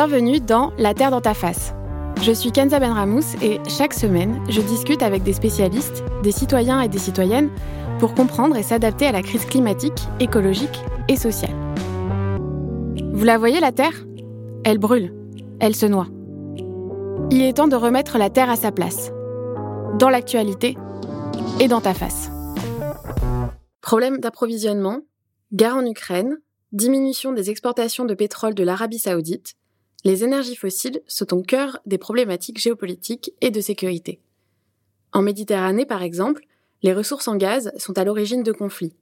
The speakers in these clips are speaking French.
Bienvenue dans La Terre dans ta face. Je suis Kenza Benramous et chaque semaine, je discute avec des spécialistes, des citoyens et des citoyennes pour comprendre et s'adapter à la crise climatique, écologique et sociale. Vous la voyez la Terre? Elle brûle, elle se noie. Il est temps de remettre la Terre à sa place, dans l'actualité et dans ta face. Problème d'approvisionnement, guerre en Ukraine, diminution des exportations de pétrole de l'Arabie saoudite, les énergies fossiles sont au cœur des problématiques géopolitiques et de sécurité. En Méditerranée, par exemple, les ressources en gaz sont à l'origine de conflits.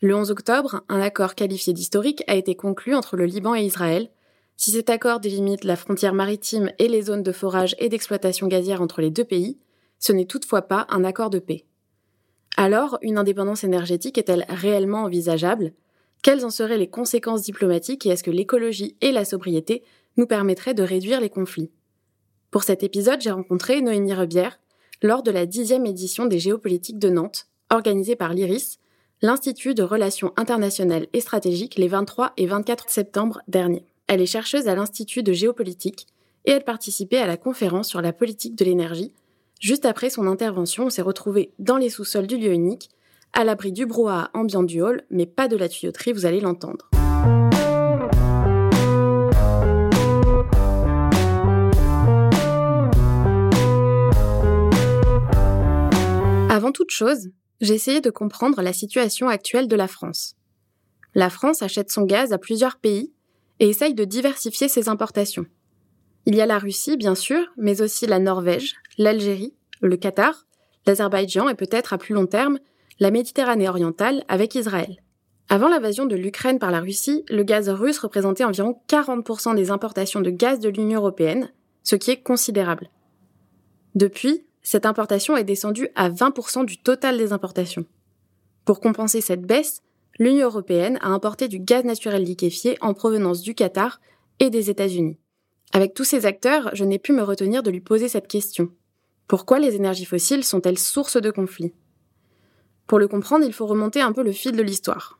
Le 11 octobre, un accord qualifié d'historique a été conclu entre le Liban et Israël. Si cet accord délimite la frontière maritime et les zones de forage et d'exploitation gazière entre les deux pays, ce n'est toutefois pas un accord de paix. Alors, une indépendance énergétique est-elle réellement envisageable? Quelles en seraient les conséquences diplomatiques et est-ce que l'écologie et la sobriété nous permettraient de réduire les conflits Pour cet épisode, j'ai rencontré Noémie Rebière lors de la dixième édition des géopolitiques de Nantes, organisée par l'IRIS, l'Institut de Relations internationales et stratégiques, les 23 et 24 septembre dernier. Elle est chercheuse à l'Institut de géopolitique et elle participait à la conférence sur la politique de l'énergie Juste après son intervention, on s'est retrouvé dans les sous-sols du lieu unique, à l'abri du brouhaha ambiant du hall, mais pas de la tuyauterie, vous allez l'entendre. Avant toute chose, j'ai essayé de comprendre la situation actuelle de la France. La France achète son gaz à plusieurs pays et essaye de diversifier ses importations. Il y a la Russie, bien sûr, mais aussi la Norvège, l'Algérie, le Qatar, l'Azerbaïdjan et peut-être à plus long terme la Méditerranée orientale avec Israël. Avant l'invasion de l'Ukraine par la Russie, le gaz russe représentait environ 40% des importations de gaz de l'Union européenne, ce qui est considérable. Depuis, cette importation est descendue à 20% du total des importations. Pour compenser cette baisse, l'Union européenne a importé du gaz naturel liquéfié en provenance du Qatar et des États-Unis. Avec tous ces acteurs, je n'ai pu me retenir de lui poser cette question. Pourquoi les énergies fossiles sont-elles source de conflits? Pour le comprendre, il faut remonter un peu le fil de l'histoire.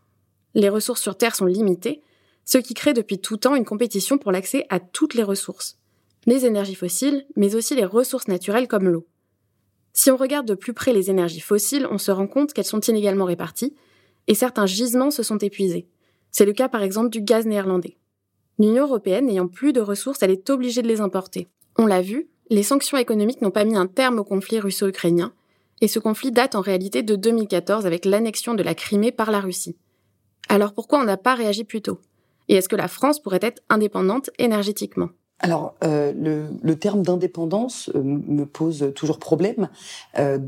Les ressources sur Terre sont limitées, ce qui crée depuis tout temps une compétition pour l'accès à toutes les ressources. Les énergies fossiles, mais aussi les ressources naturelles comme l'eau. Si on regarde de plus près les énergies fossiles, on se rend compte qu'elles sont inégalement réparties, et certains gisements se sont épuisés. C'est le cas par exemple du gaz néerlandais. L'Union européenne n'ayant plus de ressources, elle est obligée de les importer. On l'a vu, les sanctions économiques n'ont pas mis un terme au conflit russo-ukrainien, et ce conflit date en réalité de 2014 avec l'annexion de la Crimée par la Russie. Alors pourquoi on n'a pas réagi plus tôt? Et est-ce que la France pourrait être indépendante énergétiquement? Alors, euh, le, terme d'indépendance euh, me pose toujours problème. Euh,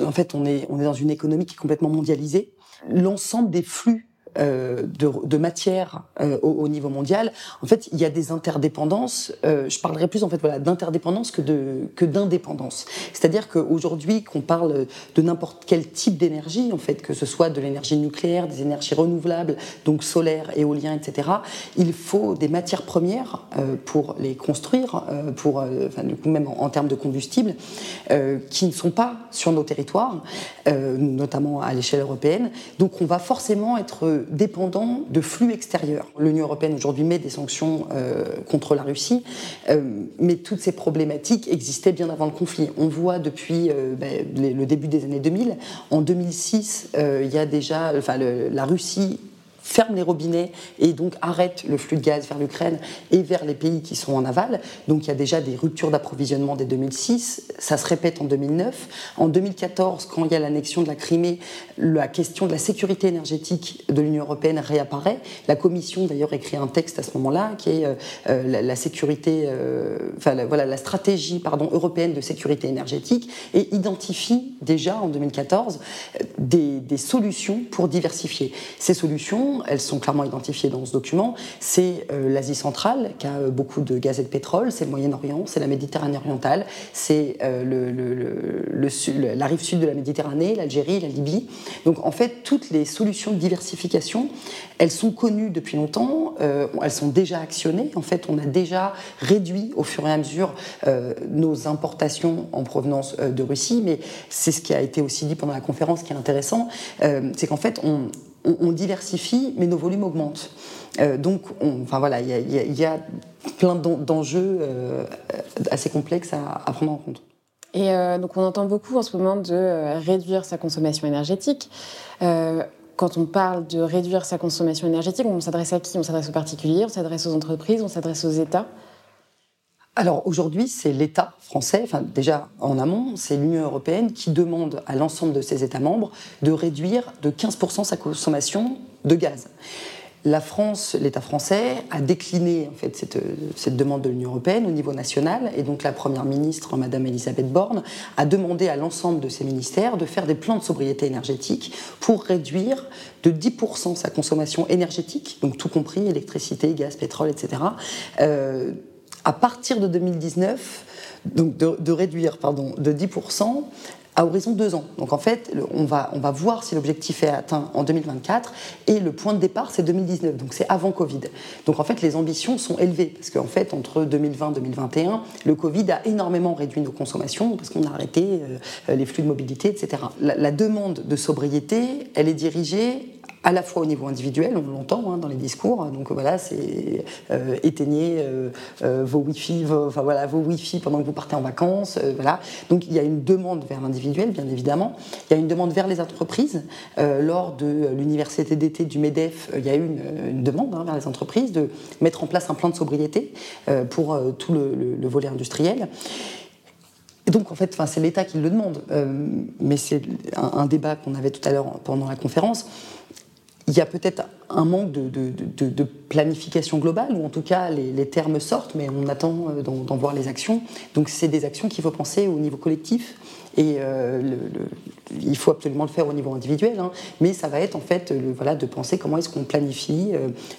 en fait, on est, on est dans une économie qui est complètement mondialisée. L'ensemble des flux euh, de, de, matière euh, au, niveau mondial, en fait, il y a des interdépendances. Euh, je parlerai plus en fait voilà d'interdépendance que que d'indépendance. C'est-à-dire qu'aujourd'hui, qu'on parle de n'importe quel type d'énergie, en fait, que ce soit de l'énergie nucléaire, des énergies renouvelables, donc solaire, éolien, etc. Il faut des matières premières pour les construire, pour enfin même en, en termes de combustible, qui ne sont pas sur nos territoires, notamment à l'échelle européenne. Donc, on va forcément être dépendant de flux extérieurs. L'Union européenne aujourd'hui met des sanctions euh, contre la Russie, euh, mais toutes ces problématiques existaient bien avant le conflit. On voit depuis euh, ben, le début des années 2000, en 2006, il y a déjà, enfin, la Russie ferme les robinets et donc arrête le flux de gaz vers l'Ukraine et vers les pays qui sont en aval. Donc il y a déjà des ruptures d'approvisionnement dès 2006. Ça se répète en 2009. En 2014, quand il y a l'annexion de la Crimée, la question de la sécurité énergétique de l'Union européenne réapparaît. La Commission d'ailleurs écrit un texte à ce moment-là qui est euh, euh, la, sécurité, euh, enfin voilà la stratégie pardon européenne de sécurité énergétique et identifie déjà en 2014 des, des solutions pour diversifier. Ces solutions elles sont clairement identifiées dans ce document. C'est euh, l'Asie centrale, qui a euh, beaucoup de gaz et de pétrole, c'est le Moyen-Orient, c'est la Méditerranée orientale, c'est euh, la rive sud de la Méditerranée, l'Algérie, la Libye. Donc en fait, toutes les solutions de diversification, elles sont connues depuis longtemps, elles sont déjà actionnées. En fait, on a déjà réduit au fur et à mesure nos importations en provenance de Russie, mais c'est ce qui a été aussi dit pendant la conférence qui est intéressant, c'est qu'en fait, on, on, diversifie, mais nos volumes augmentent. donc, enfin voilà, il y, a plein d'enjeux assez complexes à, prendre en compte. Et donc, on entend beaucoup en ce moment de réduire sa consommation énergétique quand on parle de réduire sa consommation énergétique, on s'adresse à qui? On s'adresse aux particuliers, on s'adresse aux entreprises, on s'adresse aux États alors aujourd'hui, c'est l'État français, enfin déjà en amont, c'est l'Union européenne qui demande à l'ensemble de ses États membres de réduire de 15% sa consommation de gaz. La France, l'État français, a décliné en fait cette, demande de l'Union européenne au niveau national, et donc la première ministre, Madame Elisabeth Borne, a demandé à l'ensemble de ses ministères de faire des plans de sobriété énergétique pour réduire de 10% sa consommation énergétique, donc tout compris électricité, gaz, pétrole, etc. à partir de 2019, donc de, réduire pardon, de 10% à horizon deux ans. Donc en fait, on va, on va voir si l'objectif est atteint en 2024 et le point de départ c'est 2019, donc c'est avant Covid. Donc en fait, les ambitions sont élevées parce qu'en fait, entre 2020 et 2021, le Covid a énormément réduit nos consommations parce qu'on a arrêté euh, les flux de mobilité, etc. La, la demande de sobriété, elle est dirigée à la fois au niveau individuel, on l'entend hein, dans les discours. Donc voilà, c'est euh, éteignez euh, euh, vos Wi-Fi, vos, pendant que vous partez en vacances. Donc il y a une demande vers l'individuel, bien évidemment. Il y a une demande vers les entreprises. lors de l'université d'été du Medef, il y a eu une, demande hein, vers les entreprises de mettre en place un plan de sobriété pour tout le, volet industriel. Donc, en fait, c'est l'État qui le demande. mais c'est un, débat qu'on avait tout à l'heure pendant la conférence il y a peut-être un manque de, planification globale, ou en tout cas les, termes sortent, mais on attend euh, d'en voir les actions. Donc c'est des actions qu'il faut penser au niveau collectif, et euh, il faut absolument le faire au niveau individuel, hein. mais ça va être en fait voilà, de penser comment est-ce qu'on planifie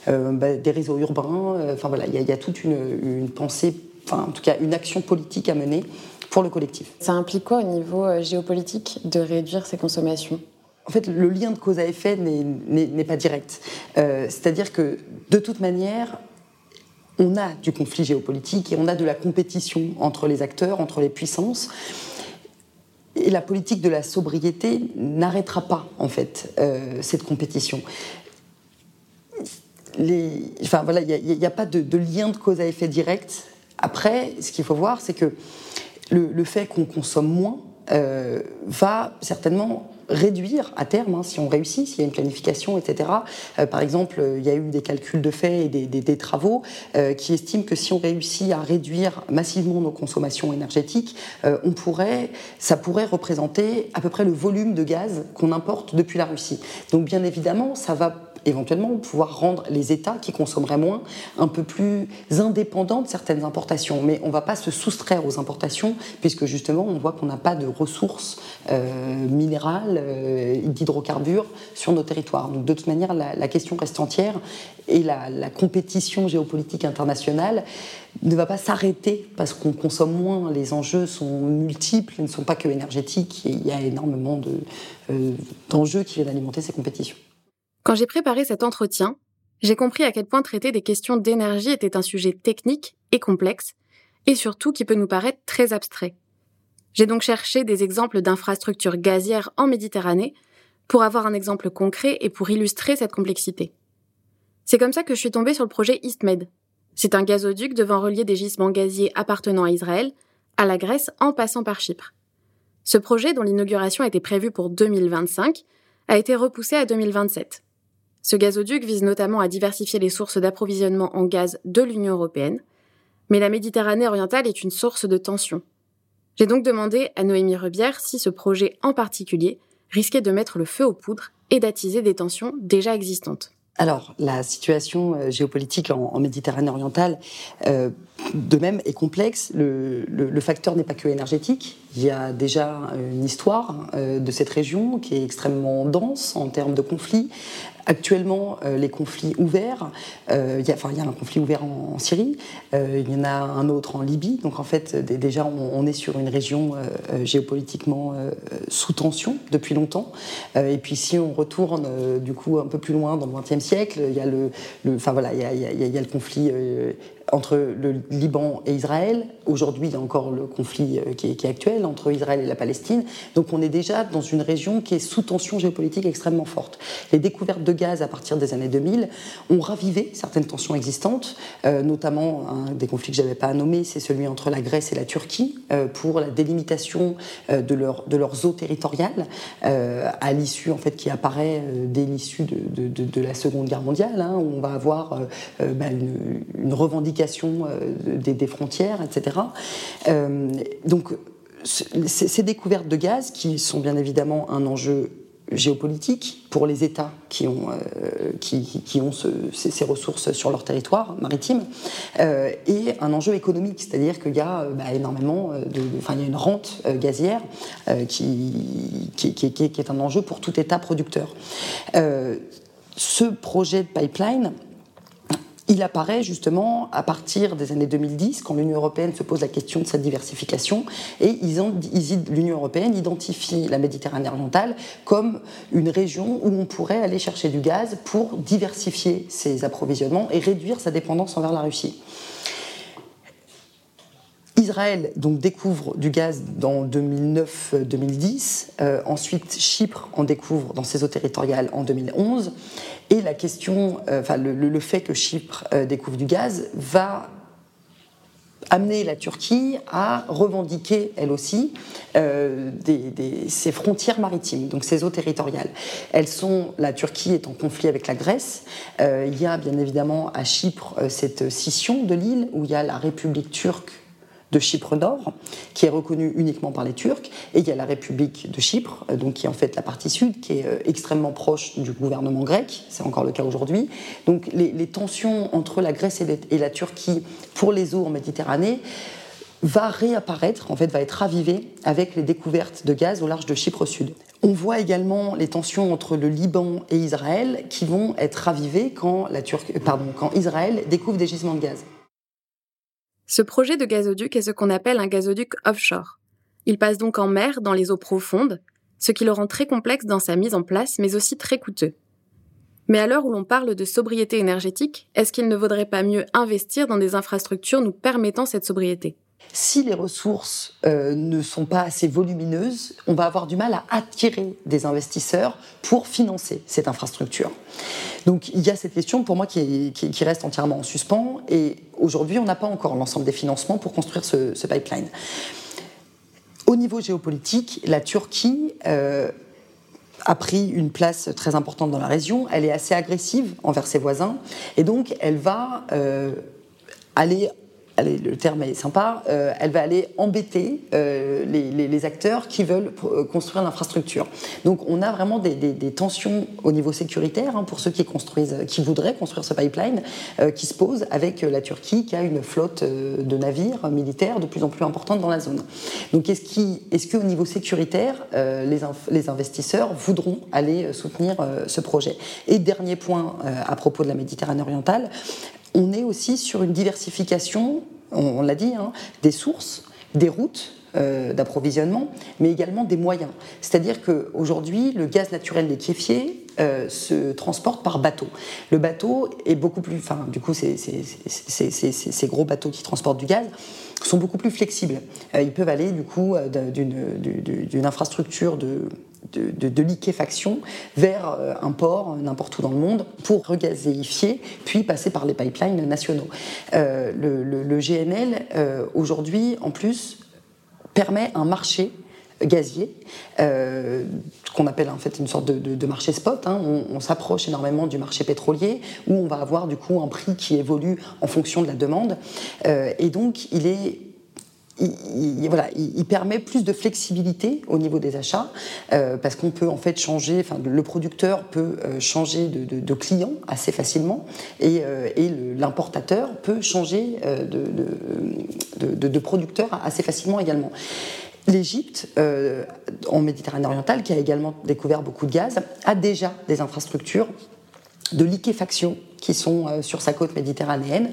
euh, bah, des réseaux urbains, enfin voilà, il y, a toute une, une pensée, enfin en tout cas une action politique à mener pour le collectif. Ça implique quoi au niveau géopolitique de réduire ces consommations? En fait, le lien de cause à effet n'est pas direct. Euh, c'est-à-dire que, de toute manière, on a du conflit géopolitique et on a de la compétition entre les acteurs, entre les puissances. Et la politique de la sobriété n'arrêtera pas, en fait, euh, cette compétition. enfin, voilà, il n'y a, pas de, lien de cause à effet direct. Après, ce qu'il faut voir, c'est que le, fait qu'on consomme moins euh, va certainement réduire à terme, hein, si on réussit, s'il y a une planification, etc. Euh, par exemple, il y a eu des calculs de fait et des, travaux euh, qui estiment que si on réussit à réduire massivement nos consommations énergétiques, on pourrait, ça pourrait représenter à peu près le volume de gaz qu'on importe depuis la Russie. Donc bien évidemment, ça va éventuellement pouvoir rendre les États qui consommeraient moins un peu plus indépendants de certaines importations. Mais on ne va pas se soustraire aux importations puisque justement on voit qu'on n'a pas de ressources euh, minérales, euh, d'hydrocarbures sur nos territoires. Donc de toute manière, la, question reste entière et la, compétition géopolitique internationale ne va pas s'arrêter parce qu'on consomme moins. Les enjeux sont multiples, ils ne sont pas que énergétiques. il y a énormément euh, d'enjeux qui viennent alimenter ces compétitions. Quand j'ai préparé cet entretien, j'ai compris à quel point traiter des questions d'énergie était un sujet technique et complexe, et surtout qui peut nous paraître très abstrait. J'ai donc cherché des exemples d'infrastructures gazières en Méditerranée pour avoir un exemple concret et pour illustrer cette complexité. C'est comme ça que je suis tombée sur le projet EastMed. C'est un gazoduc devant relier des gisements gaziers appartenant à Israël, à la Grèce en passant par Chypre. Ce projet, dont l'inauguration était prévue pour 2025, a été repoussé à 2027. Ce gazoduc vise notamment à diversifier les sources d'approvisionnement en gaz de l'Union européenne, mais la Méditerranée orientale est une source de tension. J'ai donc demandé à Noémie Rebière si ce projet en particulier risquait de mettre le feu aux poudres et d'attiser des tensions déjà existantes. Alors, la situation euh, géopolitique en, Méditerranée orientale, euh, de même, est complexe. Le, facteur n'est pas que énergétique. Il y a déjà une histoire euh, de cette région qui est extrêmement dense en termes de conflits, Actuellement, euh, les conflits ouverts, euh, il y, a, un conflit ouvert en, Syrie, euh, il y en a un autre en Libye. Donc en fait, déjà, on, est sur une région géopolitiquement sous tension depuis longtemps. et puis si on retourne du coup un peu plus loin dans le XXe siècle, il y a, il y a, le conflit entre le Liban et Israël. Aujourd'hui, il y a encore le conflit euh, qui est, actuel entre Israël et la Palestine. Donc on est déjà dans une région qui est sous tension géopolitique extrêmement forte. Les découvertes de gaz à partir des années 2000 ont ravivé certaines tensions existantes, euh, notamment un des conflits que je n'avais pas à nommer, c'est celui entre la Grèce et la Turquie euh, pour la délimitation de, leur, de leurs eaux territoriales à l'issue en fait qui apparaît dès l'issue de, la Seconde Guerre mondiale, hein, où on va avoir bah, une revendication euh, des, frontières, etc. Euh, donc, ces découvertes de gaz, qui sont bien évidemment un enjeu géopolitique pour les États qui ont, euh, ces, ressources sur leur territoire maritime, et un enjeu économique, c'est-à-dire qu'il y a bah, énormément de, enfin, il y a une rente gazière qui, est un enjeu pour tout État producteur. ce projet de pipeline il apparaît justement à partir des années 2010, quand l'Union européenne se pose la question de sa diversification, et l'Union européenne identifie la Méditerranée orientale comme une région où on pourrait aller chercher du gaz pour diversifier ses approvisionnements et réduire sa dépendance envers la Russie. Israël donc découvre du gaz dans 2009-2010. Euh, ensuite, Chypre en découvre dans ses eaux territoriales en 2011. Et la question, euh, le, fait que Chypre euh, découvre du gaz va amener la Turquie à revendiquer, elle aussi, ses frontières maritimes, donc ses eaux territoriales. Elles sont, la Turquie est en conflit avec la Grèce. il y a bien évidemment à Chypre cette scission de l'île où il y a la République turque de Chypre Nord, qui est reconnue uniquement par les Turcs, et il y a la République de Chypre, euh, donc qui est en fait la partie sud, qui est euh, extrêmement proche du gouvernement grec, c'est encore le cas aujourd'hui. Donc les, tensions entre la Grèce et, la Turquie pour les eaux en Méditerranée va réapparaître, en fait, va être ravivée avec les découvertes de gaz au large de Chypre Sud. On voit également les tensions entre le Liban et Israël qui vont être ravivées quand, la pardon, quand Israël découvre des gisements de gaz. Ce projet de gazoduc est ce qu'on appelle un gazoduc offshore. Il passe donc en mer, dans les eaux profondes, ce qui le rend très complexe dans sa mise en place, mais aussi très coûteux. Mais à l'heure où l'on parle de sobriété énergétique, est-ce qu'il ne vaudrait pas mieux investir dans des infrastructures nous permettant cette sobriété? Si les ressources euh, ne sont pas assez volumineuses, on va avoir du mal à attirer des investisseurs pour financer cette infrastructure. Donc il y a cette question pour moi qui, reste entièrement en suspens et aujourd'hui on n'a pas encore l'ensemble des financements pour construire ce, pipeline. Au niveau géopolitique, la Turquie euh, a pris une place très importante dans la région, elle est assez agressive envers ses voisins et donc elle va euh, aller le terme est sympa, euh, elle va aller embêter euh, les, acteurs qui veulent euh, construire l'infrastructure. Donc on a vraiment des, tensions au niveau sécuritaire hein, pour ceux qui construisent, qui voudraient construire ce pipeline, qui se posent avec la Turquie qui a une flotte de navires militaires de plus en plus importante dans la zone. Donc est-ce est qu'au niveau sécuritaire, les, investisseurs voudront aller soutenir ce projet? Et dernier point à propos de la Méditerranée orientale, on est aussi sur une diversification, on, l'a dit, hein, des sources, des routes euh, d'approvisionnement, mais également des moyens. C'est-à-dire qu'aujourd'hui, le gaz naturel liquéfié euh, se transporte par bateau. Le bateau est beaucoup plus, enfin, du coup, ces gros bateaux qui transportent du gaz sont beaucoup plus flexibles. Euh, ils peuvent aller, du coup, d'une infrastructure de de, liquéfaction vers euh, un port n'importe où dans le monde pour regazéifier, puis passer par les pipelines nationaux. Euh, le, GNL, euh, aujourd'hui, en plus, permet un marché gazier, qu'on appelle en fait une sorte de, marché spot. Hein. On, s'approche énormément du marché pétrolier, où on va avoir du coup un prix qui évolue en fonction de la demande. et donc, il est il, voilà, il, permet plus de flexibilité au niveau des achats euh, parce qu'on peut en fait changer, enfin le producteur peut euh, changer de, client assez facilement et, euh, l'importateur peut changer de, producteur assez facilement également. L'Égypte, en Méditerranée orientale, qui a également découvert beaucoup de gaz, a déjà des infrastructures de liquéfaction qui sont sur sa côte méditerranéenne,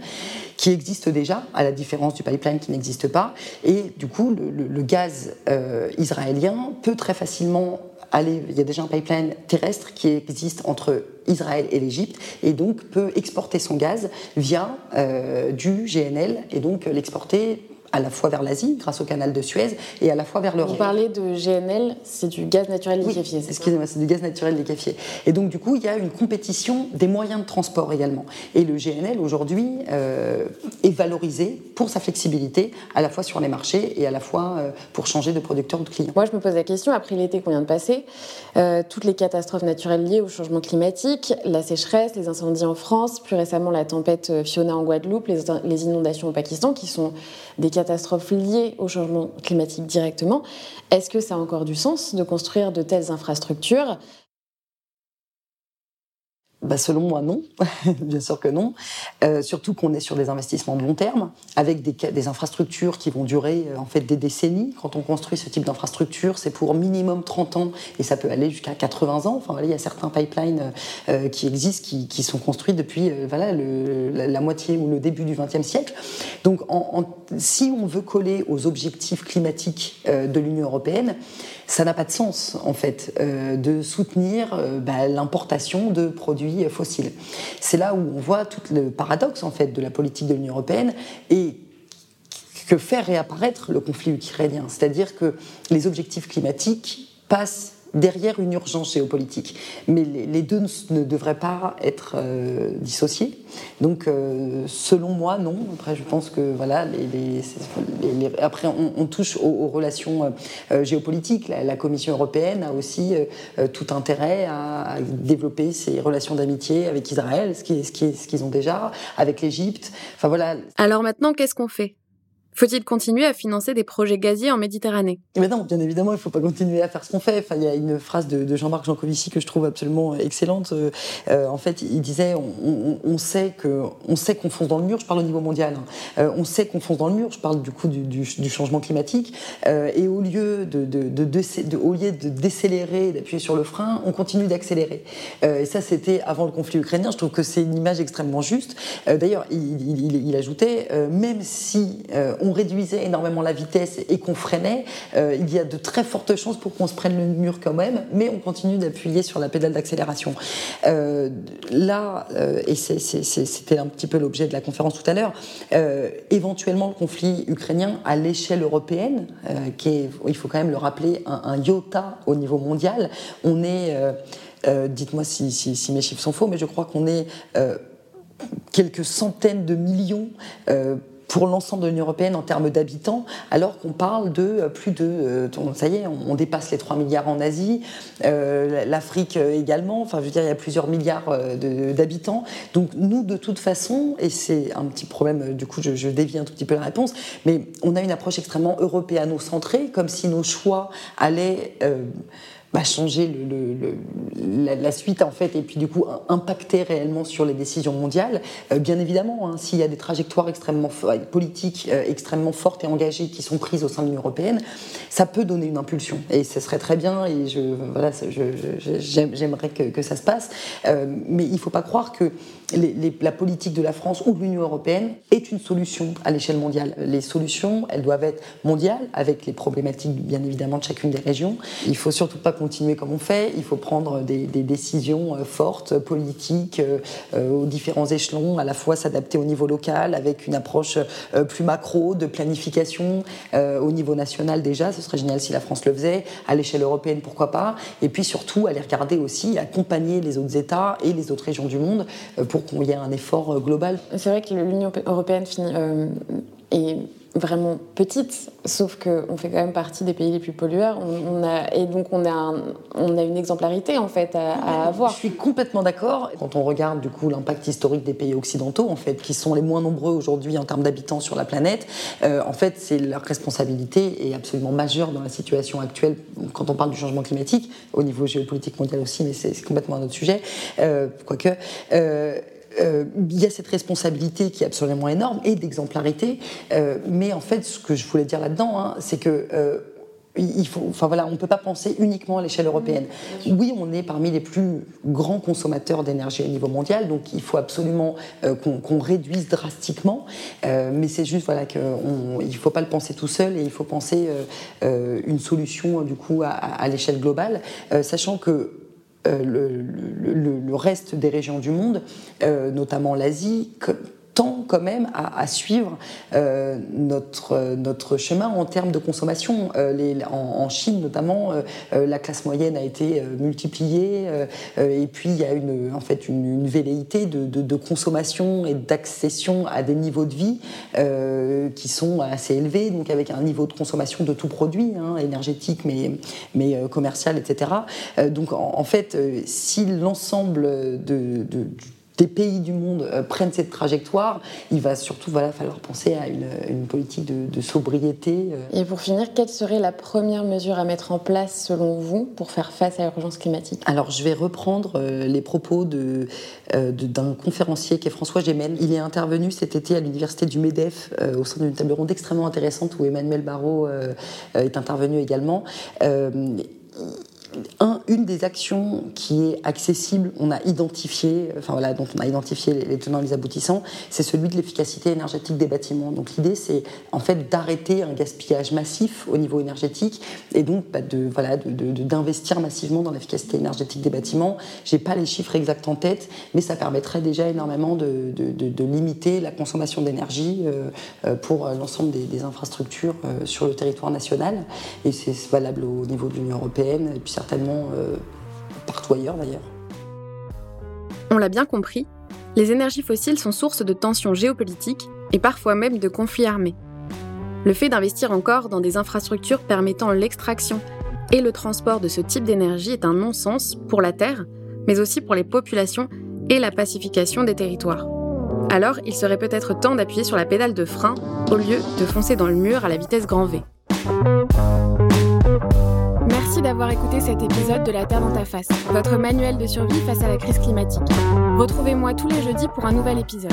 qui existent déjà, à la différence du pipeline qui n'existe pas. Et du coup, le, gaz euh, israélien peut très facilement aller, il y a déjà un pipeline terrestre qui existe entre Israël et l'Égypte et donc peut exporter son gaz via du GNL et donc l'exporter à la fois vers l'Asie, grâce au canal de Suez, et à la fois vers l'Europe. Vous parlez de GNL, c'est du gaz naturel liquéfié. Oui, excusez-moi, c'est du gaz naturel liquéfié. Et donc, du coup, il y a une compétition des moyens de transport également. Et le GNL, aujourd'hui, euh, est valorisé pour sa flexibilité, à la fois sur les marchés et à la fois euh, pour changer de producteur ou de client. Moi, je me pose la question, après l'été qu'on vient de passer, euh, toutes les catastrophes naturelles liées au changement climatique, la sécheresse, les incendies en France, plus récemment la tempête Fiona en Guadeloupe, les, les inondations au Pakistan, qui sont des catastrophes liées au changement climatique directement. Est-ce que ça a encore du sens de construire de telles infrastructures bah selon moi, non. Bien sûr que non. Euh, surtout qu'on est sur des investissements de long terme, avec des, infrastructures qui vont durer euh, en fait des décennies. Quand on construit ce type d'infrastructure, c'est pour minimum 30 ans et ça peut aller jusqu'à 80 ans. Enfin, il y a certains pipelines euh, qui existent, qui, sont construits depuis la, moitié ou le début du XXe siècle. Donc, si on veut coller aux objectifs climatiques de l'Union européenne, ça n'a pas de sens en fait euh, de soutenir euh, bah, l'importation de produits fossiles. C'est là où on voit tout le paradoxe en fait de la politique de l'Union européenne et que fait réapparaître le conflit ukrainien, c'est-à-dire que les objectifs climatiques passent derrière une urgence géopolitique. Mais les, deux ne, devraient pas être euh, dissociés. Donc, euh, selon moi, non. Après, je pense que voilà, après, on, touche aux, relations euh, géopolitiques. La, Commission européenne a aussi tout intérêt à, développer ses relations d'amitié avec Israël, ce qu'ils ce ce qu'ils ont déjà, avec l'Égypte. Enfin voilà. Alors maintenant, qu'est-ce qu'on fait? Faut-il continuer à financer des projets gaziers en Méditerranée? Mais non, bien évidemment, il ne faut pas continuer à faire ce qu'on fait. Enfin, il y a une phrase de, Jean-Marc Jancovici que je trouve absolument excellente. Euh, euh, en fait, il disait on, sait que on sait qu'on fonce dans le mur. Je parle au niveau mondial. Hein. Euh, on sait qu'on fonce dans le mur. Je parle du coup du, changement climatique. et au lieu de, de, au lieu de décélérer, d'appuyer sur le frein, on continue d'accélérer. et ça, c'était avant le conflit ukrainien. Je trouve que c'est une image extrêmement juste. D'ailleurs, il, il, ajoutait même si on réduisait énormément la vitesse et qu'on freinait, euh, il y a de très fortes chances pour qu'on se prenne le mur quand même, mais on continue d'appuyer sur la pédale d'accélération. Euh, là, euh, et c'était un petit peu l'objet de la conférence tout à l'heure, éventuellement le conflit ukrainien à l'échelle européenne, qui est, il faut quand même le rappeler, un, iota au niveau mondial, on est, dites-moi si, mes chiffres sont faux, mais je crois qu'on est quelques centaines de millions pour l'ensemble de l'Union européenne en termes d'habitants, alors qu'on parle de euh, plus de, euh, ça y est, on dépasse les 3 milliards en Asie, euh, l'Afrique également, enfin je veux dire, il y a plusieurs milliards d'habitants. Donc nous, de toute façon, et c'est un petit problème, du coup je, je, dévie un tout petit peu la réponse, mais on a une approche extrêmement européano-centrée, comme si nos choix allaient changer la, suite en fait et puis du coup impacter réellement sur les décisions mondiales. Euh, bien évidemment, hein, s'il y a des trajectoires extrêmement politiques euh, extrêmement fortes et engagées qui sont prises au sein de l'Union européenne, ça peut donner une impulsion et ce serait très bien et voilà j'aimerais que, ça se passe. Euh, mais il ne faut pas croire que la politique de la France ou de l'Union européenne est une solution à l'échelle mondiale. Les solutions, elles doivent être mondiales, avec les problématiques bien évidemment de chacune des régions. Il faut surtout pas continuer comme on fait, il faut prendre des, décisions euh, fortes, politiques, euh, euh, aux différents échelons, à la fois s'adapter au niveau local, avec une approche plus macro, de planification au niveau national déjà, ce serait génial si la France le faisait, à l'échelle européenne pourquoi pas, et puis surtout aller regarder aussi, accompagner les autres États et les autres régions du monde pour qu'il y ait un effort global. C'est vrai que l'Union européenne finit, est vraiment petite, sauf qu'on fait quand même partie des pays les plus pollueurs. On, a, et donc on a, on a une exemplarité en fait à, avoir. Je suis complètement d'accord. Quand on regarde du coup l'impact historique des pays occidentaux, en fait, qui sont les moins nombreux aujourd'hui en termes d'habitants sur la planète, euh, en fait, c'est leur responsabilité est absolument majeure dans la situation actuelle. Quand on parle du changement climatique, au niveau géopolitique mondial aussi, mais c'est complètement un autre sujet. Euh, quoique. Euh, euh, il y a cette responsabilité qui est absolument énorme et d'exemplarité. Euh, mais en fait, ce que je voulais dire là-dedans, hein, c'est que euh, il faut, enfin voilà, on ne peut pas penser uniquement à l'échelle européenne. Oui, on est parmi les plus grands consommateurs d'énergie au niveau mondial, donc il faut absolument euh, qu'on réduise drastiquement. Euh, mais c'est juste voilà qu'il ne faut pas le penser tout seul et il faut penser euh, une solution du coup à, à l'échelle globale, sachant que le, le, le, reste des régions du monde, notamment l'Asie, tend quand même à, à suivre euh, notre, notre chemin en termes de consommation. Euh, les, en, Chine notamment, euh, la classe moyenne a été multipliée et puis il y a une, en fait une, une velléité de, de, de, consommation et d'accession à des niveaux de vie qui sont assez élevés, donc avec un niveau de consommation de tout produit, hein, énergétique mais, mais commercial, etc. donc en, en fait, si l'ensemble de, de, des pays du monde euh, prennent cette trajectoire, il va surtout voilà, falloir penser à une, politique de, sobriété. Euh. Et pour finir, quelle serait la première mesure à mettre en place selon vous pour faire face à l'urgence climatique? Alors je vais reprendre euh, les propos de, d'un conférencier qui est François Gémel. Il est intervenu cet été à l'université du MEDEF au sein d'une table ronde extrêmement intéressante où Emmanuel Barrault est intervenu également un, une des actions qui est accessible, on a identifié, dont on a identifié les, tenants et les aboutissants, c'est celui de l'efficacité énergétique des bâtiments. Donc l'idée, c'est en fait d'arrêter un gaspillage massif au niveau énergétique et donc bah, de voilà d'investir massivement dans l'efficacité énergétique des bâtiments. J'ai pas les chiffres exacts en tête, mais ça permettrait déjà énormément de, limiter la consommation d'énergie euh, euh, pour l'ensemble des, infrastructures euh, sur le territoire national. Et c'est valable au niveau de l'Union européenne et puis certainement euh, partout ailleurs d'ailleurs. On l'a bien compris, les énergies fossiles sont source de tensions géopolitiques et parfois même de conflits armés. Le fait d'investir encore dans des infrastructures permettant l'extraction et le transport de ce type d'énergie est un non-sens pour la Terre, mais aussi pour les populations et la pacification des territoires. Alors, il serait peut-être temps d'appuyer sur la pédale de frein au lieu de foncer dans le mur à la vitesse grand V. D'avoir écouté cet épisode de La Terre dans ta face, votre manuel de survie face à la crise climatique. Retrouvez-moi tous les jeudis pour un nouvel épisode.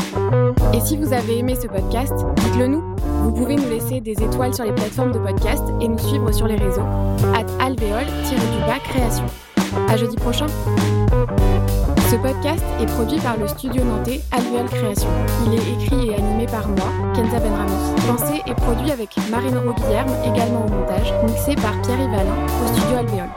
Et si vous avez aimé ce podcast, dites-le nous. Vous pouvez nous laisser des étoiles sur les plateformes de podcast et nous suivre sur les réseaux. At alvéole-du-bas création. À jeudi prochain. Ce podcast est produit par le studio nantais Alvéole Création. Il est écrit et animé par moi, Kenza Benramos. Pensé et produit avec Marine Guillerme, également au montage, mixé par Pierre Yvalin au studio Alvéole.